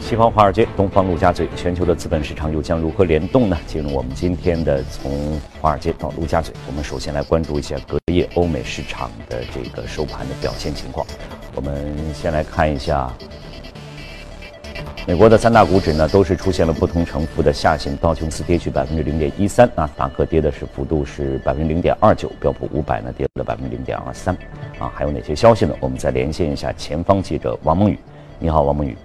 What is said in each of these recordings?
西方华尔街，东方陆家嘴，全球的资本市场又将如何联动呢？进入我们今天的从华尔街到陆家嘴，我们首先来关注一下隔夜欧美市场的这个收盘的表现情况。我们先来看一下。美国的三大股指呢，都是出现了不同程度的下行。道琼斯跌去百分之零点一三，纳斯达克跌的是幅度是百分之零点二九，标普五百呢跌了百分之零点二三。啊，还有哪些消息呢？我们再连线一下前方记者王梦雨。你好，王梦雨。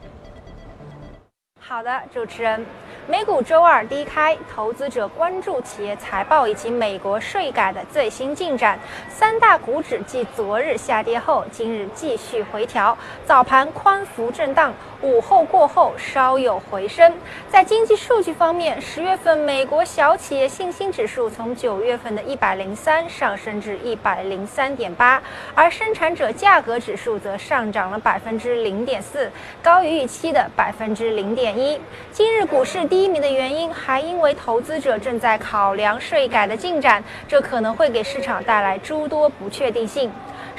好的，主持人。美股周二低开，投资者关注企业财报以及美国税改的最新进展。三大股指继昨日下跌后，今日继续回调，早盘宽幅震荡，午后过后稍有回升。在经济数据方面，十月份美国小企业信心指数从九月份的一百零三上升至一百零三点八，而生产者价格指数则上涨了百分之零点四，高于预期的百分之零点一。今日股市低。低迷的原因还因为投资者正在考量税改的进展，这可能会给市场带来诸多不确定性。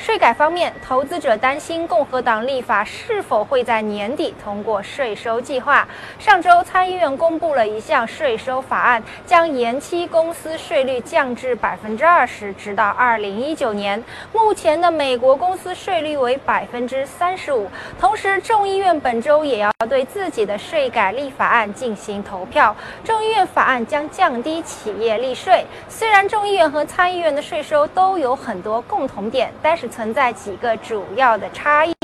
税改方面，投资者担心共和党立法是否会在年底通过税收计划。上周参议院公布了一项税收法案，将延期公司税率降至百分之二十，直到二零一九年。目前的美国公司税率为百分之三十五。同时，众议院本周也要对自己的税改立法案进行投票。众议院法案将降低企业利税。虽然众议院和参议院的税收都有很多共同点，但是存在几个主要的差异：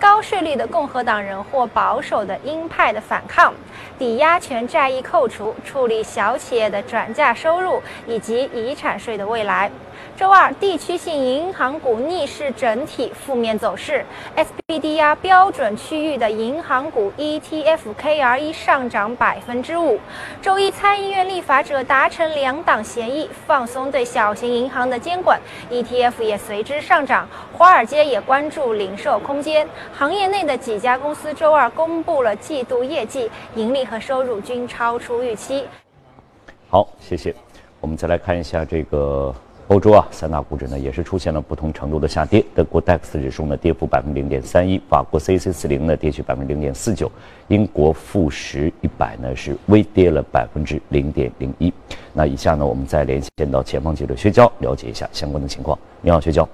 高税率的共和党人或保守的鹰派的反抗，抵押权债益扣除，处理小企业的转嫁收入，以及遗产税的未来。周二，地区性银行股逆势整体负面走势，SPDR 标准区域的银行股 ETF KRE 上涨百分之五。周一，参议院立法者达成两党协议，放松对小型银行的监管，ETF 也随之上涨。华尔街也关注零售空间行业内的几家公司，周二公布了季度业绩，盈利和收入均超出预期。好，谢谢。我们再来看一下这个。欧洲啊，三大股指呢也是出现了不同程度的下跌。德国 DAX 指数呢跌幅百分之零点三一，法国 CAC 四零呢跌去百分之零点四九，英国富时一百呢是微跌了百分之零点零一。那以下呢，我们再连线到前方记者薛娇，了解一下相关的情况。你好，薛娇。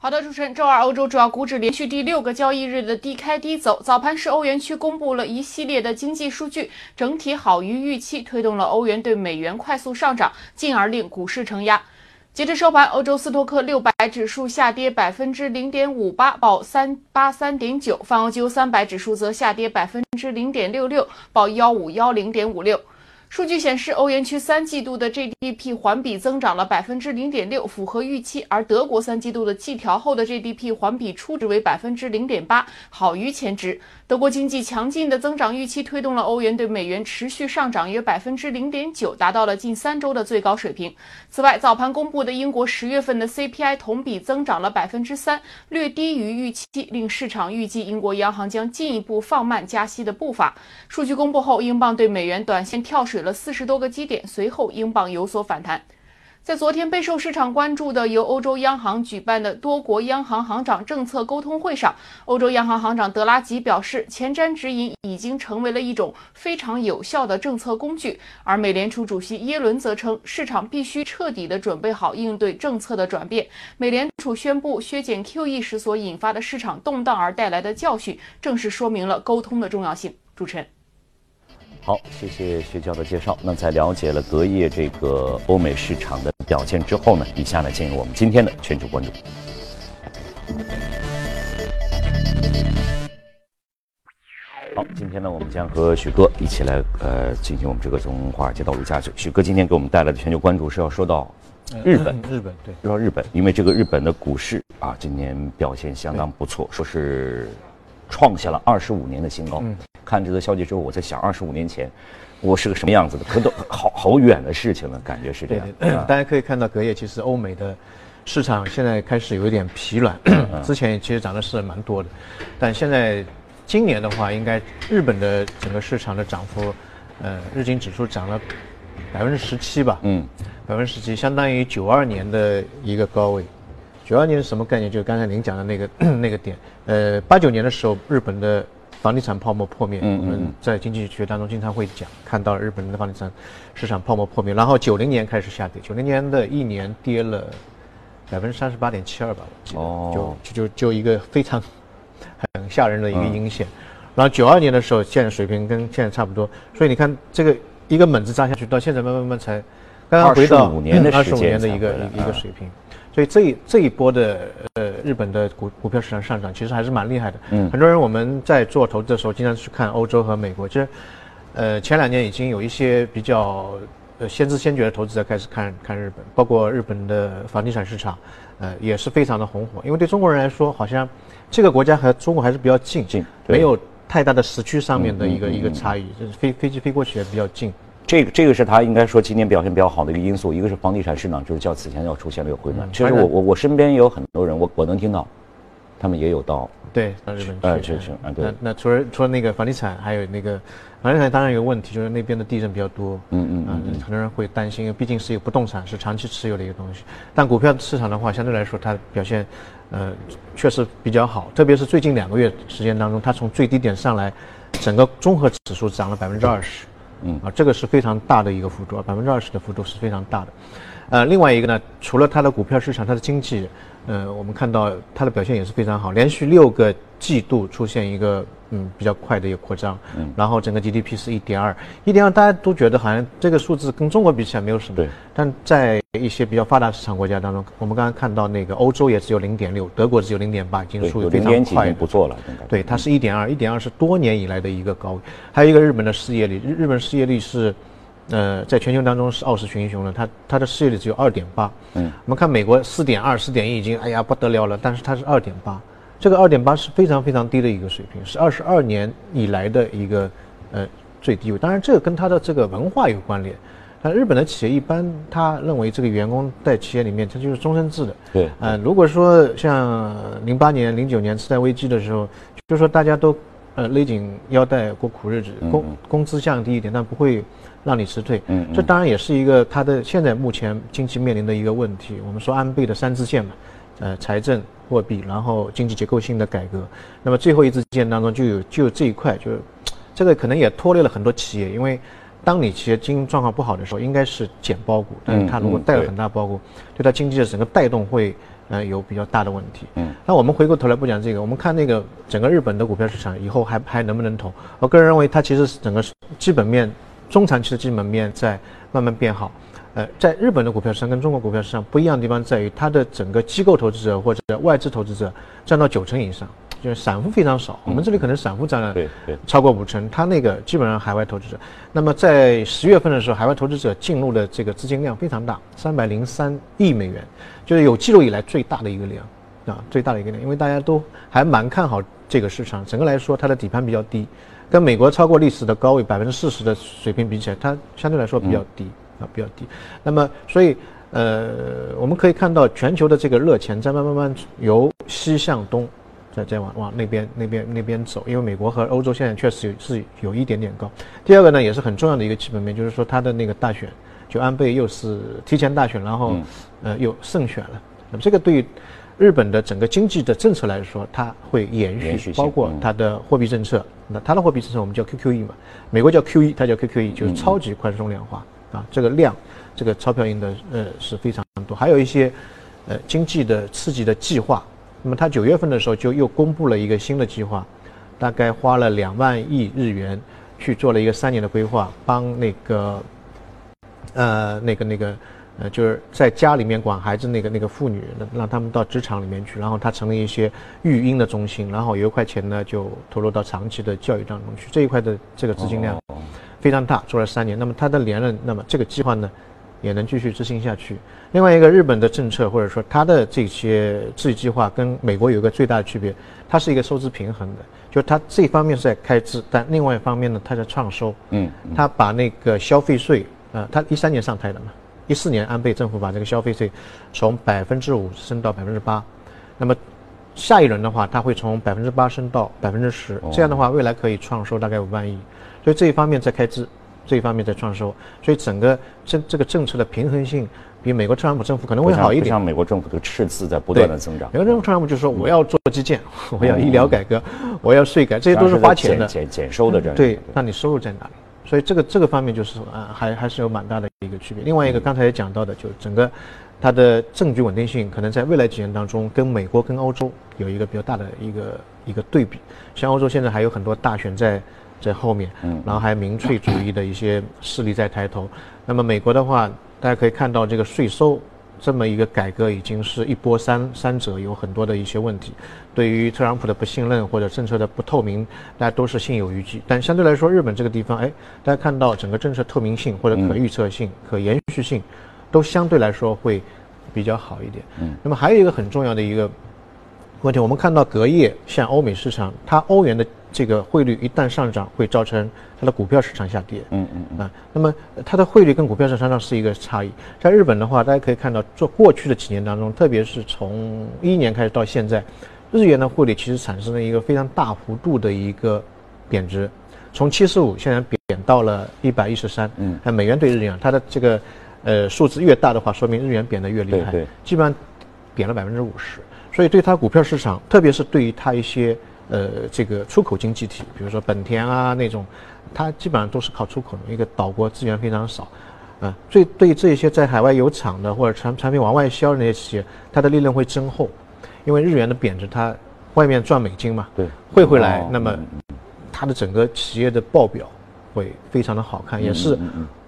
好的，主持人，周二欧洲主要股指连续第六个交易日的低开低走。早盘时，欧元区公布了一系列的经济数据，整体好于预期，推动了欧元对美元快速上涨，进而令股市承压。截至收盘，欧洲斯托克六百指数下跌百分之零点五八，报三八三点九；泛欧洲三百指数则下跌百分之零点六六，报幺五幺零点五六。数据显示，欧元区三季度的 GDP 环比增长了百分之零点六，符合预期；而德国三季度的季调后的 GDP 环比初值为百分之零点八，好于前值。德国经济强劲的增长预期推动了欧元对美元持续上涨约百分之零点九，达到了近三周的最高水平。此外，早盘公布的英国十月份的 CPI 同比增长了百分之三，略低于预期，令市场预计英国央行将进一步放慢加息的步伐。数据公布后，英镑对美元短线跳水了四十多个基点，随后英镑有所反弹。在昨天备受市场关注的由欧洲央行举办的多国央行行长政策沟通会上，欧洲央行行长德拉吉表示，前瞻指引已经成为了一种非常有效的政策工具。而美联储主席耶伦则称，市场必须彻底的准备好应对政策的转变。美联储宣布削减 QE 时所引发的市场动荡而带来的教训，正是说明了沟通的重要性。主持人。好，谢谢薛娇的介绍。那在了解了隔夜这个欧美市场的表现之后呢，以下呢进入我们今天的全球关注。好，今天呢我们将和许哥一起来呃进行我们这个从华尔街到陆家嘴。许哥今天给我们带来的全球关注是要说到日本，日本对，说到日本，因为这个日本的股市啊今年表现相当不错，说是创下了二十五年的新高。嗯看这则消息之后，我在想，二十五年前我是个什么样子的？可都好好远的事情了，感觉是这样。大家可以看到，隔夜其实欧美的市场现在开始有一点疲软，之前其实涨的是蛮多的，但现在今年的话，应该日本的整个市场的涨幅，呃，日经指数涨了百分之十七吧，嗯，百分之十七，相当于九二年的一个高位。九二年是什么概念？就是刚才您讲的那个 那个点。呃，八九年的时候，日本的房地产泡沫破灭。嗯嗯我们在经济学当中经常会讲，看到日本的房地产市场泡沫破灭，然后九零年开始下跌，九零年的一年跌了百分之三十八点七二吧，我记得，哦就就就就一个非常 很吓人的一个阴线。然后九二年的时候，现在水平跟现在差不多，所以你看这个一个猛子扎下去，到现在慢慢慢慢才刚刚回到25年的二十五时间年的一个一个啊水平。所以这一这一波的呃日本的股股票市场上涨其实还是蛮厉害的。嗯很多人我们在做投资的时候，经常去看欧洲和美国。其实，呃，前两年已经有一些比较呃先知先觉的投资者开始看看日本，包括日本的房地产市场，呃，也是非常的红火。因为对中国人来说，好像这个国家和中国还是比较近，近没有太大的时区上面的一个、嗯嗯嗯一个差异，就是飞飞机飞过去也比较近。这个这个是他应该说今年表现比较好的一个因素，一个是房地产市场就是较此前要出现了一个回暖。嗯其实我我我身边也有很多人，我我能听到，他们也有到对，到日本去。呃是是啊对那那除了除了那个房地产，还有那个房地产，当然有个问题，就是那边的地震比较多。嗯嗯啊，很多人会担心，因为毕竟是一个不动产，是长期持有的一个东西。但股票市场的话，相对来说它表现，呃，确实比较好。特别是最近两个月时间当中，它从最低点上来，整个综合指数涨了百分之二十。嗯啊，这个是非常大的一个幅度，百分之二十的幅度是非常大的。呃，另外一个呢，除了它的股票市场，它的经济，呃，我们看到它的表现也是非常好，连续六个季度出现一个嗯比较快的一个扩张，嗯，然后整个 GDP 是一点二，一点二大家都觉得好像这个数字跟中国比起来没有什么，对，但在一些比较发达市场国家当中，我们刚刚看到那个欧洲也只有零点六，德国只有零点八，已经数非常快的经不错了，对，它是一点二，一点二是多年以来的一个高位。还有一个日本的失业率，日日本失业率是，呃，在全球当中是傲视群雄的，它它的失业率只有二点八。嗯，我们看美国四点二、四点一已经哎呀不得了了，但是它是二点八，这个二点八是非常非常低的一个水平，是二十二年以来的一个呃最低位。当然，这个跟它的这个文化有关联。但日本的企业一般，他认为这个员工在企业里面，他就是终身制的。对呃，如果说像零八年、零九年次贷危机的时候，就说大家都呃勒紧腰带过苦日子，工工资降低一点，但不会让你辞退。嗯嗯这当然也是一个它的现在目前经济面临的一个问题。我们说安倍的三支箭嘛，呃，财政、货币，然后经济结构性的改革。那么最后一支箭当中就有就有这一块，就是这个可能也拖累了很多企业，因为当你企业经营状况不好的时候，应该是减包股，但是它如果嗯带了很大包股，对它经济的整个带动会呃有比较大的问题。嗯，那我们回过头来不讲这个，我们看那个整个日本的股票市场以后还还能不能投？我个人认为它其实是整个基本面中长期的基本面在慢慢变好。呃，在日本的股票市场跟中国股票市场不一样的地方在于，它的整个机构投资者或者外资投资者占到九成以上，就是散户非常少。我们这里可能散户占了超过五成，它那个基本上海外投资者。那么在十月份的时候，海外投资者进入的这个资金量非常大，三百零三亿美元，就是有记录以来最大的一个量啊，最大的一个量。因为大家都还蛮看好这个市场，整个来说它的底盘比较低，跟美国超过历史的高位百分之四十的水平比起来，它相对来说比较低、啊，比较低。那么所以呃，我们可以看到全球的这个热钱在慢慢慢由西向东。在在往往那边那边那边走，因为美国和欧洲现在确实有是有一点点高。第二个呢，也是很重要的一个基本面，就是说它的那个大选，就安倍又是提前大选，然后、呃又胜选了。那么这个对于日本的整个经济的政策来说，它会延续，延续包括嗯它的货币政策。那它的货币政策我们叫 QQE 嘛，美国叫 QE，它叫 QQE，就是超级宽松量化、啊，这个量，这个钞票印的呃是非常多，还有一些呃经济的刺激的计划。那么它九月份的时候就又公布了一个新的计划，大概花了两万亿日元去做了一个三年的规划，帮那个呃那个那个呃就是在家里面管孩子那个那个妇女，让让他们到职场里面去，然后他成立一些育婴的中心，然后有一块钱呢就投入到长期的教育当中去，这一块的这个资金量哦非常大，做了三年。那么他的连任，那么这个计划呢，也能继续执行下去。另外一个，日本的政策或者说它的这些治理计划跟美国有一个最大的区别，它是一个收支平衡的，就它这方面是在开支，但另外一方面呢，它在创收。嗯，它把那个消费税，呃，它一三年上台的嘛，一四年安倍政府把这个消费税从百分之五升到百分之八，那么下一轮的话，它会从百分之八升到百分之十，这样的话，未来可以创收大概五万亿，所以这一方面在开支，这一方面在创收，所以整个这这个政策的平衡性比美国特朗普政府可能会好一点。像美国政府的赤字在不断的增长。美国政府特朗普就说我要做基建，我要医疗改革，我要税改，这些都是花钱的，减减收的这样。对，那你收入在哪里？所以这个这个方面就是啊，还还是有蛮大的一个区别。另外一个刚才也讲到的，就整个它的政局稳定性，可能在未来几年当中，跟美国跟欧洲有一个比较大的一个一个对比。像欧洲现在还有很多大选在。在后面，嗯，然后还有民粹主义的一些势力在抬头。那么美国的话，大家可以看到这个税收这么一个改革已经是一波三三折，有很多的一些问题。对于特朗普的不信任或者政策的不透明，大家都是心有余悸。但相对来说，日本这个地方，哎，大家看到整个政策透明性或者可预测性、可延续性，都相对来说会比较好一点。嗯，那么还有一个很重要的一个问题，我们看到隔夜像欧美市场，它欧元的。这个汇率一旦上涨，会造成它的股票市场下跌。嗯嗯啊，那么它的汇率跟股票市场上是一个差异。在日本的话，大家可以看到，做过去的几年当中，特别是从一一年开始到现在，日元的汇率其实产生了一个非常大幅度的一个贬值，从七十五现在贬到了一百一十三。嗯，美元对日元，它的这个呃数字越大的话，说明日元贬得越厉害。对，基本上贬了百分之五十。所以对它股票市场，特别是对于它一些。呃，这个出口经济体，比如说本田啊那种，它基本上都是靠出口的，一个岛国资源非常少，啊，所以对这些在海外有厂的或者产产品往外销的那些企业，它的利润会增厚，因为日元的贬值，它外面赚美金嘛，对，汇回来，那么它的整个企业的报表会非常的好看，也是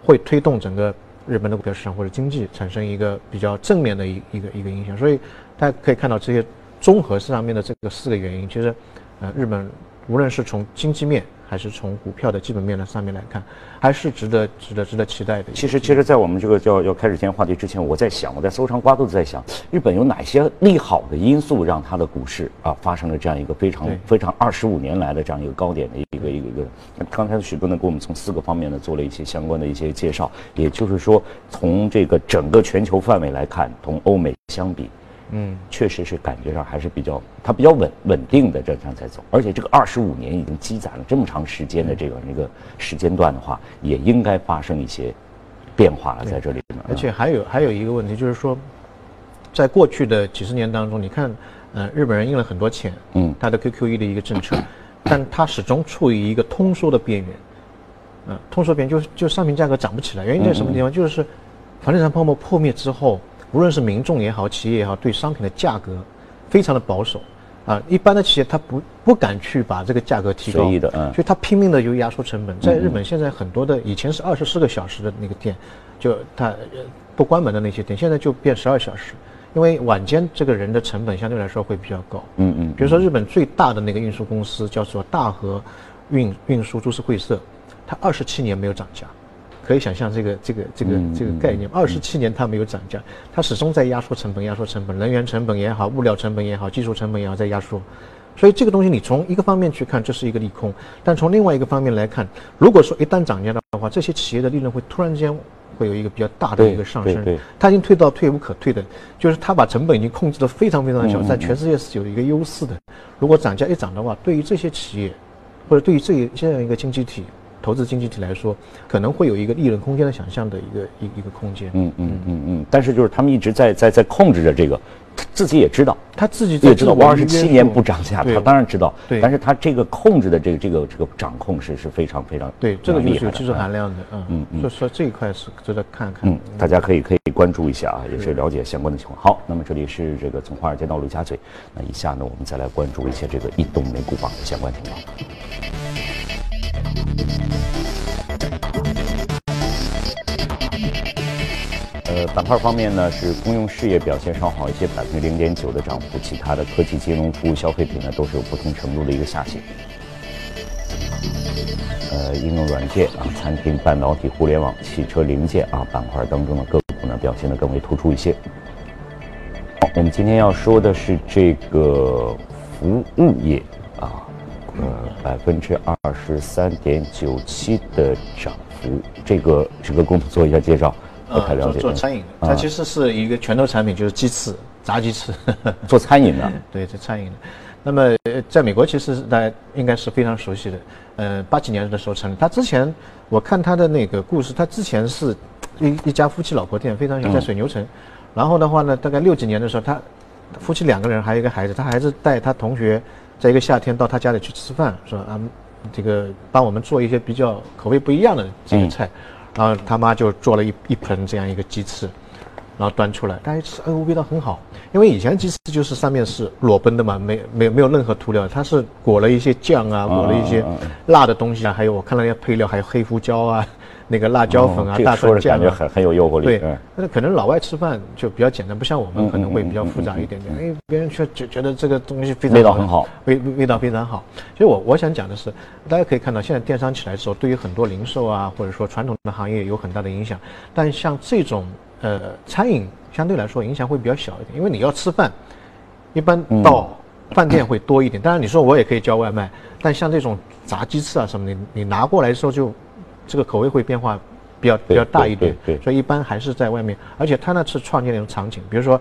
会推动整个日本的股票市场或者经济产生一个比较正面的一一个一个影响，所以大家可以看到这些综合上面的这个四个原因，其实。呃，日本无论是从经济面还是从股票的基本面的上面来看，还是值得、值得、值得期待的。其实，其实，在我们这个要要开始今天话题之前，我在想，我在搜肠刮肚子在想，日本有哪些利好的因素让它的股市啊发生了这样一个非常非常二十五年来的这样一个高点的一个一个一个。刚才许哥呢给我们从四个方面呢做了一些相关的一些介绍，也就是说，从这个整个全球范围来看，同欧美相比。嗯，确实是感觉上还是比较，它比较稳稳定的这样在走，而且这个二十五年已经积攒了这么长时间的这个那个时间段的话，也应该发生一些变化了在这里面。而且还有还有一个问题就是说，在过去的几十年当中，你看，呃，日本人印了很多钱，嗯，他的 QQE 的一个政策，但他始终处于一个通缩的边缘，嗯，通缩边就就商品价格涨不起来，原因在什么地方？就是房地产泡沫破灭之后。无论是民众也好，企业也好，对商品的价格非常的保守，啊，一般的企业他不不敢去把这个价格提高，随意的，嗯，所以他拼命的就压缩成本。在日本现在很多的以前是二十四个小时的那个店，就他不关门的那些店，现在就变十二小时，因为晚间这个人的成本相对来说会比较高，嗯嗯。比如说日本最大的那个运输公司叫做大和运运输株式会社，它二十七年没有涨价。可以想象这个这个这个这个概念，二十七年它没有涨价，它始终在压缩成本，压缩成本，能源成本也好，物料成本也好，技术成本也好，在压缩。所以这个东西你从一个方面去看，这是一个利空；但从另外一个方面来看，如果说一旦涨价的话，这些企业的利润会突然间会有一个比较大的一个上升。它已经退到退无可退的，就是它把成本已经控制得非常非常小，在全世界是有一个优势的。如果涨价一涨的话，对于这些企业，或者对于这这样一个经济体。投资经济体来说，可能会有一个利润空间的想象的一个一一个空间。嗯嗯嗯嗯。但是就是他们一直在在在控制着这个，自己也知道，他自己也知道，我二十七年不涨价，他当然知道。对。但是他这个控制的这个这个这个掌控是是非常非常对这个就是有技术含量的。嗯嗯嗯。所以说这一块是值得看看。嗯，大家可以可以关注一下啊，也是了解相关的情况。好，那么这里是这个从华尔街到陆家嘴，那以下呢我们再来关注一些这个移动美股榜的相关情况。呃，板块方面呢，是公用事业表现稍好一些，百分之零点九的涨幅；其他的科技、金融服务、消费品呢，都是有不同程度的一个下行。呃，应用软件啊，餐厅、半导体、互联网、汽车零件啊，板块当中的个股呢，表现的更为突出一些。好，我们今天要说的是这个服务业啊。呃，百分之二十三点九七的涨幅，这个这个公司做一下介绍，不太了解。做餐饮的，它其实是一个拳头产品，就是鸡翅，炸鸡翅。做餐饮的，对，做餐饮的。那么在美国，其实大家应该是非常熟悉的。呃，八几年的时候成立，他之前我看他的那个故事，他之前是一一家夫妻老婆店，非常小，在水牛城。然后的话呢，大概六几年的时候，他夫妻两个人还有一个孩子，他孩子带他同学在一个夏天到他家里去吃饭，说啊，这个帮我们做一些比较口味不一样的这个菜。然后他妈就做了一一盆这样一个鸡翅，然后端出来，大家一吃，哎呦，味道很好。因为以前鸡翅就是上面是裸奔的嘛，没没有没有任何涂料，它是裹了一些酱啊，裹了一些辣的东西啊，还有我看了那些配料，还有黑胡椒啊，那个辣椒粉啊，大蒜酱啊，感觉很很有诱惑力。对，但是可能老外吃饭就比较简单，不像我们可能会比较复杂一点点。因为，别人却觉觉得这个东西非常味道很好，味味道非常好。所以我我想讲的是，大家可以看到，现在电商起来之后，对于很多零售啊，或者说传统的行业有很大的影响。但像这种呃餐饮。相对来说影响会比较小一点，因为你要吃饭，一般到饭店会多一点。当然你说我也可以叫外卖，但像这种炸鸡翅啊什么的，你拿过来的时候就这个口味会变化比较比较大一点。对，所以一般还是在外面。而且他那是创建那种场景，比如说，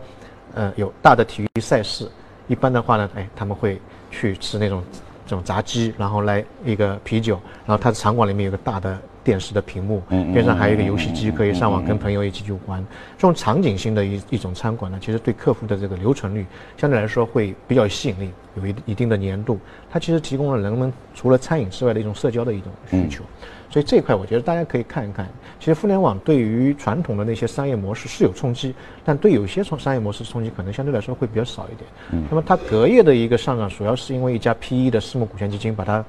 呃，有大的体育赛事，一般的话呢，哎，他们会去吃那种这种炸鸡，然后来一个啤酒，然后他的场馆里面有个大的。电视的屏幕，边上还有一个游戏机，可以上网跟朋友一起去玩。这种场景性的一一种餐馆呢，其实对客户的这个留存率相对来说会比较有吸引力，有一一定的粘度。它其实提供了人们除了餐饮之外的一种社交的一种需求。所以这一块我觉得大家可以看一看。其实互联网对于传统的那些商业模式是有冲击，但对有些从商业模式冲击可能相对来说会比较少一点。那么它隔夜的一个上涨，主要是因为一家 PE 的私募股权基金把它。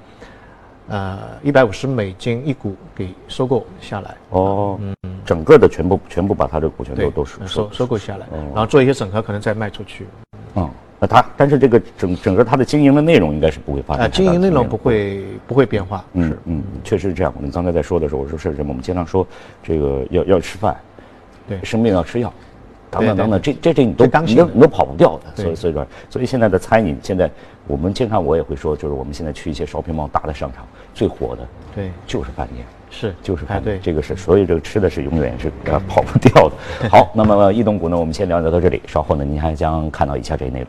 呃，一百五十美金一股给收购下来哦，嗯，整个的全部全部把它的股权都都收收收购下来，然后做一些整合，可能再卖出去。嗯，那它但是这个整整个它的经营的内容应该是不会发生。啊，经营内容不会不会变化。嗯嗯，确实是这样。我们刚才在说的时候，我说是什么？我们经常说这个要要吃饭，对，生病要吃药。等等等等，这这这你都你都你都跑不掉的，所以所以说，所以现在的餐饮，现在我们经常我也会说，就是我们现在去一些 shopping mall 大的商场，最火的，对，就是饭店，是就是饭店，这个是，所以这个吃的是永远是跑不掉的。好，那么异动股呢，我们先了解到这里，稍后呢，您还将看到以下这一内容。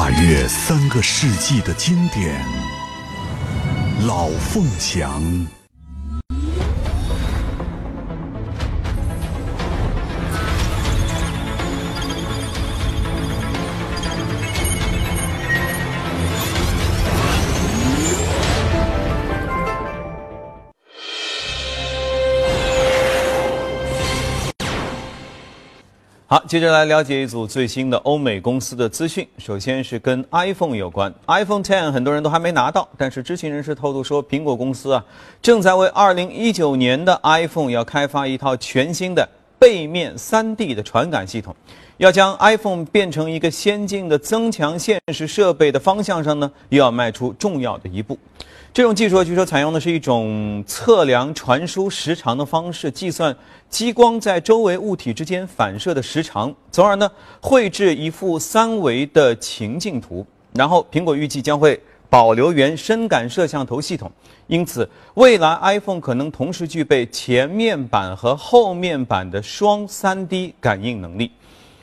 跨越三个世纪的经典，老凤祥。好，接着来了解一组最新的欧美公司的资讯。首先是跟 iPhone 有关，iPhone 10很多人都还没拿到，但是知情人士透露说，苹果公司啊正在为2019年的 iPhone 要开发一套全新的背面 3D 的传感系统，要将 iPhone 变成一个先进的增强现实设备的方向上呢，又要迈出重要的一步。这种技术据说采用的是一种测量传输时长的方式，计算激光在周围物体之间反射的时长，从而呢绘制一幅三维的情境图。然后，苹果预计将会保留原深感摄像头系统，因此未来 iPhone 可能同时具备前面板和后面板的双 3D 感应能力。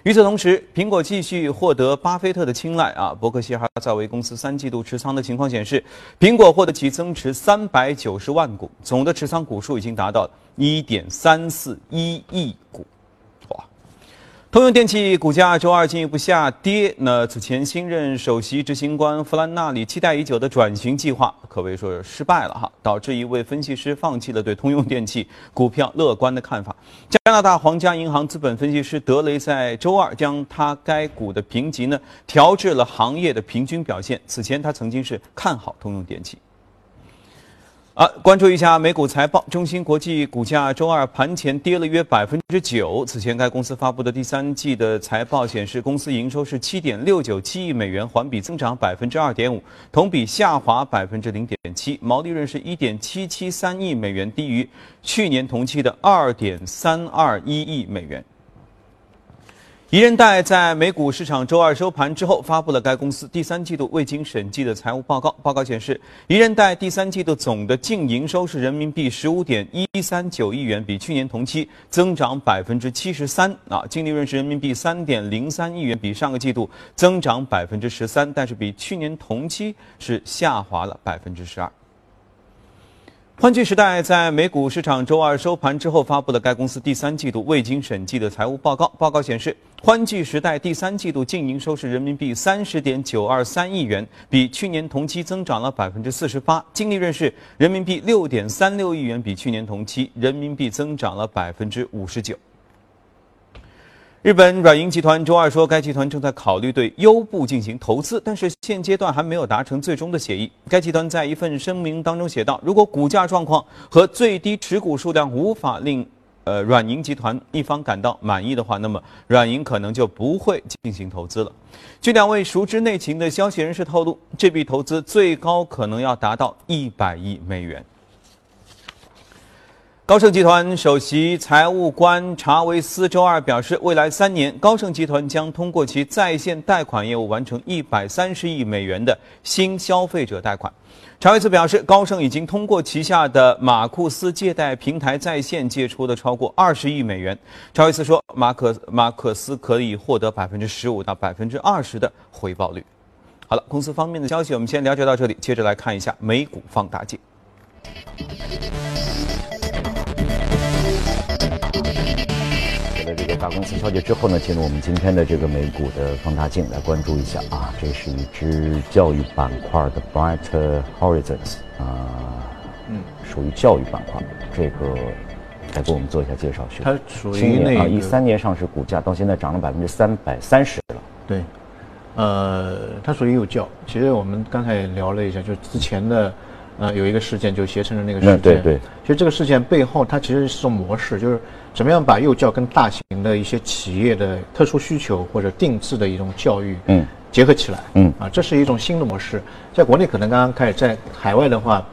与此同时，苹果继续获得巴菲特的青睐啊。伯克希尔哈撒韦公司三季度持仓的情况显示，苹果获得其增持三百九十万股，总的持仓股数已经达到一点三四一亿股。通用电气股价周二进一步下跌。那此前新任首席执行官弗兰纳里期待已久的转型计划可谓说是失败了哈，导致一位分析师放弃了对通用电气股票乐观的看法。加拿大皇家银行资本分析师德雷在周二将他该股的评级呢调至了行业的平均表现。此前他曾经是看好通用电气。啊，关注一下美股财报。中芯国际股价周二盘前跌了约百分之九。此前该公司发布的第三季的财报显示，公司营收是七点六九七亿美元，环比增长百分之二点五，同比下滑百分之零点七。毛利润是一点七七三亿美元，低于去年同期的二点三二一亿美元。宜人贷在美股市场周二收盘之后，发布了该公司第三季度未经审计的财务报告。报告显示，宜人贷第三季度总的净营收是人民币十五点一三九亿元，比去年同期增长百分之七十三。啊，净利润是人民币三点零三亿元，比上个季度增长百分之十三，但是比去年同期是下滑了百分之十二。欢聚时代在美股市场周二收盘之后发布了该公司第三季度未经审计的财务报告。报告显示，欢聚时代第三季度净营收是人民币三十点九二三亿元，比去年同期增长了百分之四十八；净利润是人民币六点三六亿元，比去年同期人民币增长了百分之五十九。日本软银集团周二说，该集团正在考虑对优步进行投资，但是现阶段还没有达成最终的协议。该集团在一份声明当中写道：“如果股价状况和最低持股数量无法令呃软银集团一方感到满意的话，那么软银可能就不会进行投资了。”据两位熟知内情的消息人士透露，这笔投资最高可能要达到一百亿美元。高盛集团首席财务官查韦斯周二表示，未来三年，高盛集团将通过其在线贷款业务完成一百三十亿美元的新消费者贷款。查韦斯表示，高盛已经通过旗下的马库斯借贷平台在线借出了超过二十亿美元。查韦斯说，马可马克思可以获得百分之十五到百分之二十的回报率。好了，公司方面的消息我们先了解到这里，接着来看一下美股放大镜。在这个大公司消息之后呢，进入我们今天的这个美股的放大镜来关注一下啊，这是一只教育板块的 Bright Horizons 啊，嗯，属于教育板块，这个来给我们做一下介绍。它属于那啊，一三年上市，股价到现在涨了百分之三百三十了。对，呃，它属于幼教。其实我们刚才也聊了一下，就是之前的。呃，有一个事件，就携程的那个事件。对对。其实这个事件背后，它其实是种模式，就是怎么样把幼教跟大型的一些企业的特殊需求或者定制的一种教育，嗯，结合起来。嗯。啊，这是一种新的模式，在国内可能刚刚开始，在海外的话，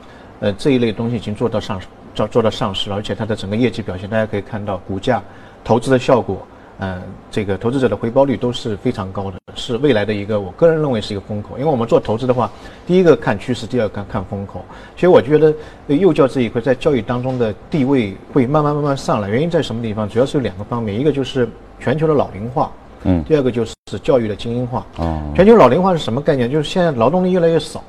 呃，这一类东西已经做到上市，做做到上市了，而且它的整个业绩表现，大家可以看到股价、投资的效果。嗯，这个投资者的回报率都是非常高的，是未来的一个，我个人认为是一个风口。因为我们做投资的话，第一个看趋势，第二个看看风口。其实我觉得幼教这一块在教育当中的地位会慢慢慢慢上来。原因在什么地方？主要是有两个方面，一个就是全球的老龄化，嗯，第二个就是教育的精英化。哦，全球老龄化是什么概念？就是现在劳动力越来越少。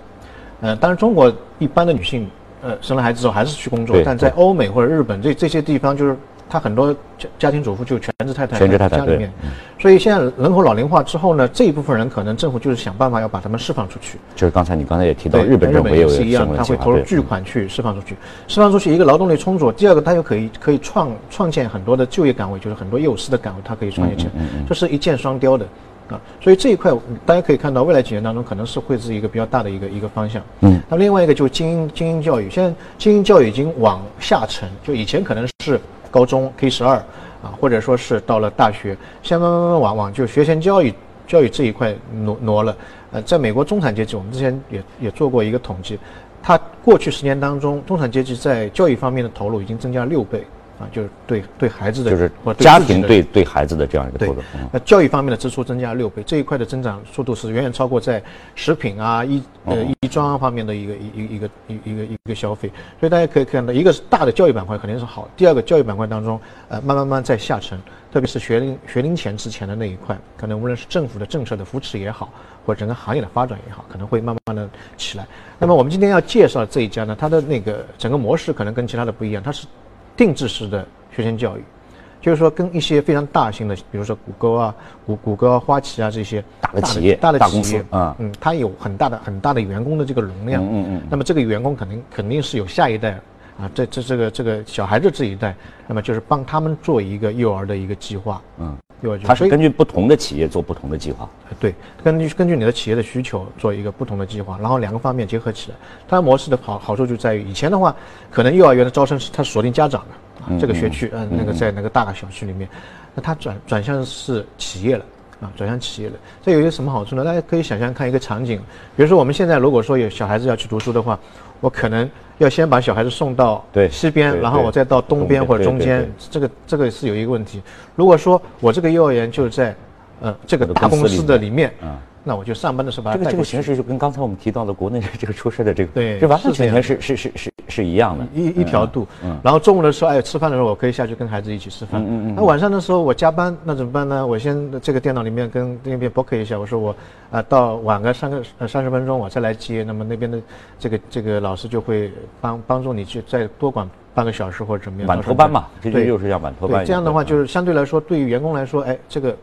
嗯，当然中国一般的女性，呃，生了孩子之后还是去工作，但在欧美或者日本这这些地方就是。他很多家家庭主妇就全职太太，全职太太家里面，所以现在人口老龄化之后呢，这一部分人可能政府就是想办法要把他们释放出去。就是刚才你刚才也提到，日本政府也是一样，他会投入巨款去释放出去，释放出去一个劳动力充足，第二个他又可以可以创创建很多的就业岗位，就是很多幼师的岗位，他可以创建起来，这是一箭双雕的啊。所以这一块大家可以看到，未来几年当中可能是会是一个比较大的一个一个方向。嗯，那另外一个就是精英精英教育，现在精英教育已经往下沉，就以前可能是。高中 K 十二啊，或者说是到了大学，现在慢慢慢慢往往就学前教育教育这一块挪挪了。呃，在美国中产阶级，我们之前也也做过一个统计，它过去十年当中，中产阶级在教育方面的投入已经增加了六倍。啊，就是对对孩子的，就是家庭对对孩子的这样一个投入。那教育方面的支出增加六倍，这一块的增长速度是远远超过在食品啊、衣呃衣装方面的一个一一一个一一个一个消费。所以大家可以看到，一个是大的教育板块肯定是好，第二个教育板块当中，呃，慢慢慢在下沉，特别是学龄学龄前之前的那一块，可能无论是政府的政策的扶持也好，或者整个行业的发展也好，可能会慢慢的起来。那么我们今天要介绍这一家呢，它的那个整个模式可能跟其他的不一样，它是。定制式的学前教育，就是说跟一些非常大型的，比如说谷歌啊、谷谷歌啊、花旗啊这些大的企业、大的大公司企业啊，嗯，它有很大的很大的员工的这个容量，嗯嗯嗯。那么这个员工肯定肯定是有下一代啊，这这这个这个小孩子这一代，那么就是帮他们做一个幼儿的一个计划，嗯，幼儿计划，它是根据不同的企业做不同的计划。对，根据根据你的企业的需求做一个不同的计划，然后两个方面结合起来。它的模式的好好处就在于，以前的话，可能幼儿园的招生是它锁定家长的，啊，这个学区，嗯，那个在那个大个小区里面，那它转转向是企业了。啊，转向企业了，这有一个什么好处呢？大家可以想象看一个场景，比如说我们现在如果说有小孩子要去读书的话，我可能要先把小孩子送到西边，然后我再到东边或者中间这个这个是有一个问题。如果说我这个幼儿园就在呃这个大公司的里面，嗯那我就上班的时候把这个这个形式就跟刚才我们提到的国内的这个出事的这个，对这完全全是是是是是一样的，一一条度。嗯然后中午的时候，哎，吃饭的时候我可以下去跟孩子一起吃饭。嗯嗯嗯那晚上的时候我加班，那怎么办呢？我先这个电脑里面跟那边 book 一下，我说我啊、到晚个三个呃三十分钟我再来接，那么那边的这个这个老师就会帮帮助你去再多管半个小时或者怎么样。晚托班嘛，这就对又是像晚托班。对，这样的话嗯就是相对来说，对于员工来说，哎，这个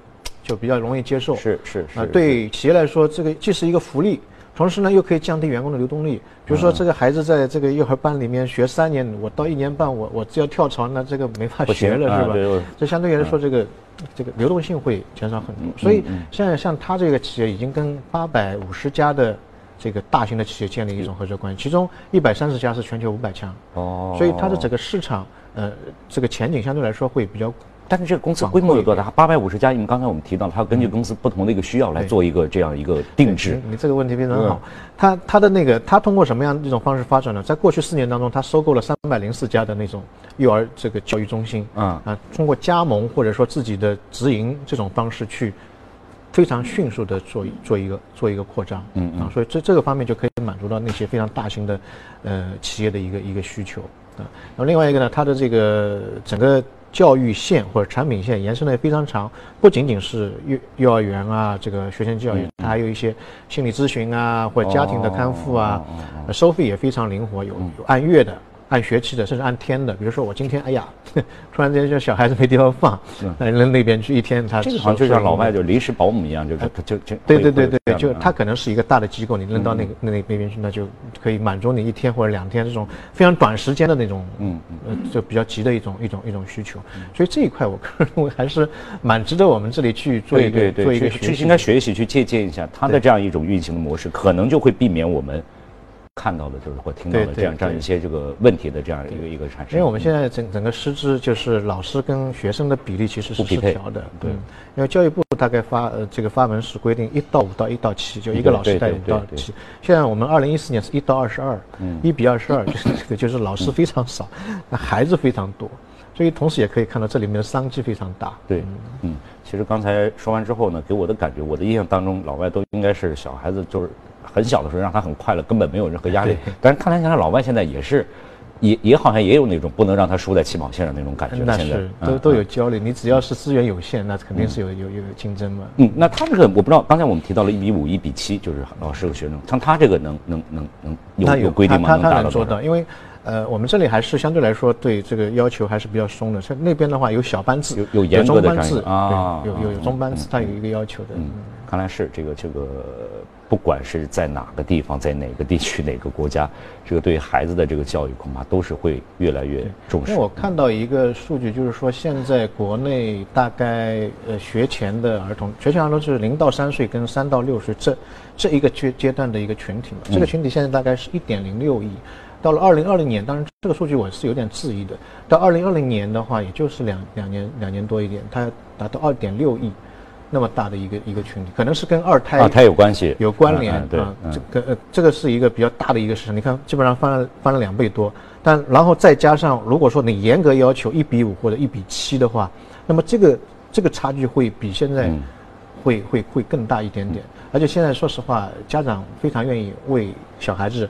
就比较容易接受。是是是啊，对企业来说，这个既是一个福利，同时呢又可以降低员工的流动力。比如说，这个孩子在这个幼儿班里面学三年，我到一年半，我我只要跳槽，那这个没法学了，是吧啊？这相对来说，这个这个流动性会减少很多。所以现在像他这个企业已经跟八百五十家的这个大型的企业建立一种合作关系，其中一百三十家是全球五百强。哦，所以它的整个市场，呃，这个前景相对来说会比较但是这个公司规模有多大？八百五十家，因为刚才我们提到，它要根据公司不同的一个需要来做一个这样一个定制。你这个问题非常好。它它的那个它通过什么样一种方式发展呢？在过去四年当中，它收购了三百零四家的那种幼儿这个教育中心。嗯啊，通过加盟或者说自己的直营这种方式去。非常迅速的做做一个做一个扩张，嗯嗯啊，所以这这个方面就可以满足到那些非常大型的，呃，企业的一个一个需求啊。然后另外一个呢，它的这个整个教育线或者产品线延伸的也非常长，不仅仅是幼幼儿园啊，这个学前教育，它还有一些心理咨询啊，或者家庭的康复啊，收费也非常灵活，有有按月的。按学期的，甚至按天的。比如说我今天，哎呀，突然间就小孩子没地方放，那扔那边去一天，他这个好像就像老外就临时保姆一样，就就就对对对对对，就会会有这样的它可能是一个大的机构，你扔到那个那那那边去，那就可以满足你一天或者两天这种非常短时间的那种，嗯呃，就比较急的一种一种一种需求。所以这一块我个人 认为还是蛮值得我们这里去做一个做一个学习应该学习去借鉴一下他的这样一种运行的模式，可能就会避免我们看到的就是或听到的这样这样一些这个问题的这样一个一个产生。因为我们现在整整个师资就是老师跟学生的比例其实是失调的，对。嗯，因为教育部大概发呃这个发文是规定一到五到一到七，就一个老师带五到七。现在我们二零一四年是一到二十二，嗯。一比二十二，就是 这个就是老师非常少，那孩子非常多，所以同时也可以看到这里面的商机非常大。对，嗯，其实刚才说完之后呢，给我的感觉，我的印象当中，老外都应该是小孩子就是很小的时候让他很快乐，根本没有任何压力。但是看来现在，老外现在也是，也也好像也有那种不能让他输在起跑线上那种感觉。那现在是嗯都都有焦虑，你只要是资源有限，那肯定是有有有竞争嘛。嗯，那他这个我不知道，刚才我们提到了一比五、一比七，就是老师和学生，像他这个能能能能他有有规定吗？他他能做到，因为呃，我们这里还是相对来说对这个要求还是比较松的。像那边的话有小班制，有有严格的班制啊有有有中班制，它有一个要求的。嗯，看来是这个这个，不管是在哪个地方，在哪个地区、哪个国家，这个对孩子的这个教育恐怕都是会越来越重视因为。我看到一个数据，就是说现在国内大概呃学前的儿童，学前儿童就是零到三岁跟三到六岁这这一个阶阶段的一个群体嘛。这个群体现在大概是一点零六亿，到了二零二零年，当然这个数据我是有点质疑的。到二零二零年的话，也就是两两年两年多一点，它达到二点六亿。那么大的一个一个群体，可能是跟二胎啊，它有关系，有关联对这个呃，这个是一个比较大的一个市场。你看，基本上翻了翻了两倍多，但然后再加上，如果说你严格要求一比五或者一比七的话，那么这个这个差距会比现在嗯会会会更大一点点。而且现在说实话，家长非常愿意为小孩子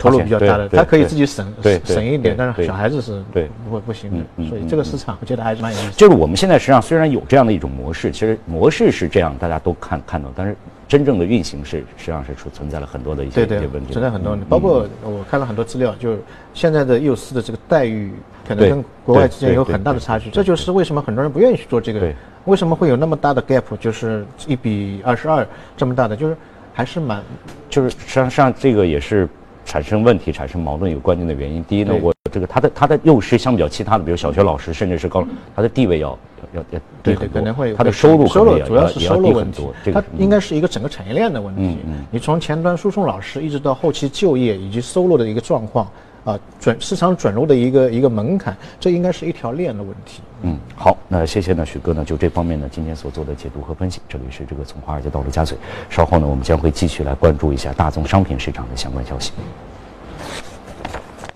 投入比较大的，他可以自己省省一点，但是小孩子是对不会不行的。所以这个市场我觉得还是蛮有意思。就是我们现在实际上虽然有这样的一种模式，其实模式是这样，大家都看看到，但是真正的运行是实际上是存存在了很多的一些一些问题，存在很多问题，包括我看了很多资料，就是现在的幼师的这个待遇可能跟国外之间有很大的差距，这就是为什么很多人不愿意去做这个，为什么会有那么大的 gap，就是一比二十二这么大的，就是还是蛮，就是实际上上这个也是。产生问题、产生矛盾有关键的原因。第一呢，我这个他的他的幼师相比较其他的，比如小学老师，甚至是高，他的地位要要要低很多，可能会他的收入收入主要是收入问题。他应该是一个整个产业链的问题。你从前端输送老师，一直到后期就业以及收入的一个状况。啊，转市场准入的一个一个门槛，这应该是一条链的问题。嗯，好，那谢谢呢，许哥呢，就这方面呢，今天所做的解读和分析，这里是这个从华尔街到陆家嘴，稍后呢，我们将会继续来关注一下大宗商品市场的相关消息。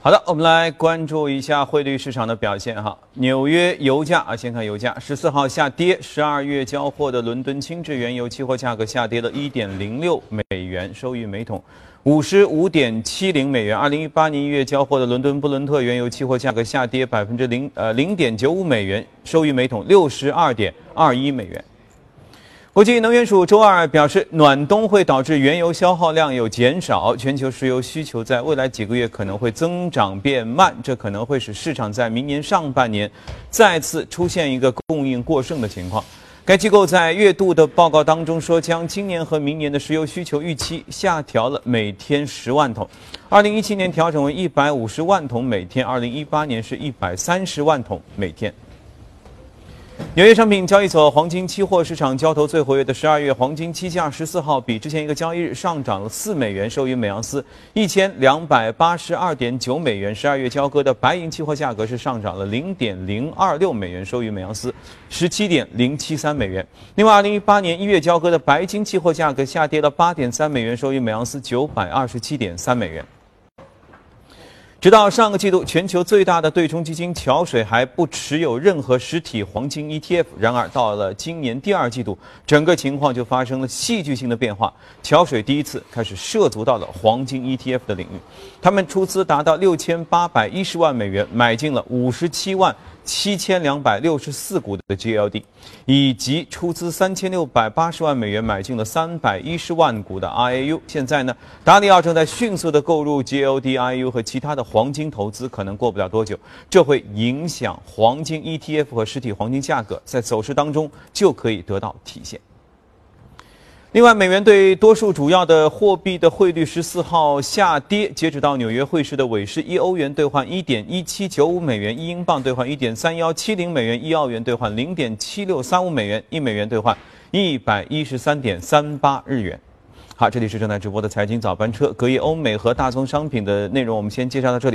好的，我们来关注一下汇率市场的表现哈。纽约油价啊，先看油价，十四号下跌，十二月交货的伦敦轻质原油期货价格下跌了一点零六美元，收于每桶。五十五点七零美元。二零一八年一月交货的伦敦布伦特原油期货价格下跌百分之零呃零点九五美元，收于每桶六十二点二一美元。国际能源署周二表示，暖冬会导致原油消耗量有减少，全球石油需求在未来几个月可能会增长变慢，这可能会使市场在明年上半年再次出现一个供应过剩的情况。该机构在月度的报告当中说，将今年和明年的石油需求预期下调了每天十万桶，二零一七年调整为一百五十万桶每天，二零一八年是一百三十万桶每天。纽约商品交易所黄金期货市场交投最活跃的十二月黄金期价，十四号比之前一个交易日上涨了四美元，收于每盎司一千两百八十二点九美元。十二月交割的白银期货价格是上涨了零点零二六美元，收于每盎司十七点零七三美元。另外，二零一八年一月交割的白金期货价格下跌了八点三美元，收于每盎司九百二十七点三美元。直到上个季度，全球最大的对冲基金桥水还不持有任何实体黄金 ETF。然而，到了今年第二季度，整个情况就发生了戏剧性的变化。桥水第一次开始涉足到了黄金 ETF 的领域，他们出资达到六千八百一十万美元，买进了五十七万。七千两百六十四股的 GLD，以及出资三千六百八十万美元买进了三百一十万股的 IAU。现在呢，达里奥正在迅速的购入 GLD、IAU 和其他的黄金投资，可能过不了多久，这会影响黄金 ETF 和实体黄金价格，在走势当中就可以得到体现。另外，美元对多数主要的货币的汇率十四号下跌。截止到纽约汇市的尾市，一欧元兑换一点一七九五美元，一英镑兑换一点三幺七零美元，一澳元兑换零点七六三五美元，一美元兑换一百一十三点三八日元。好，这里是正在直播的财经早班车，隔夜欧美和大宗商品的内容，我们先介绍到这里。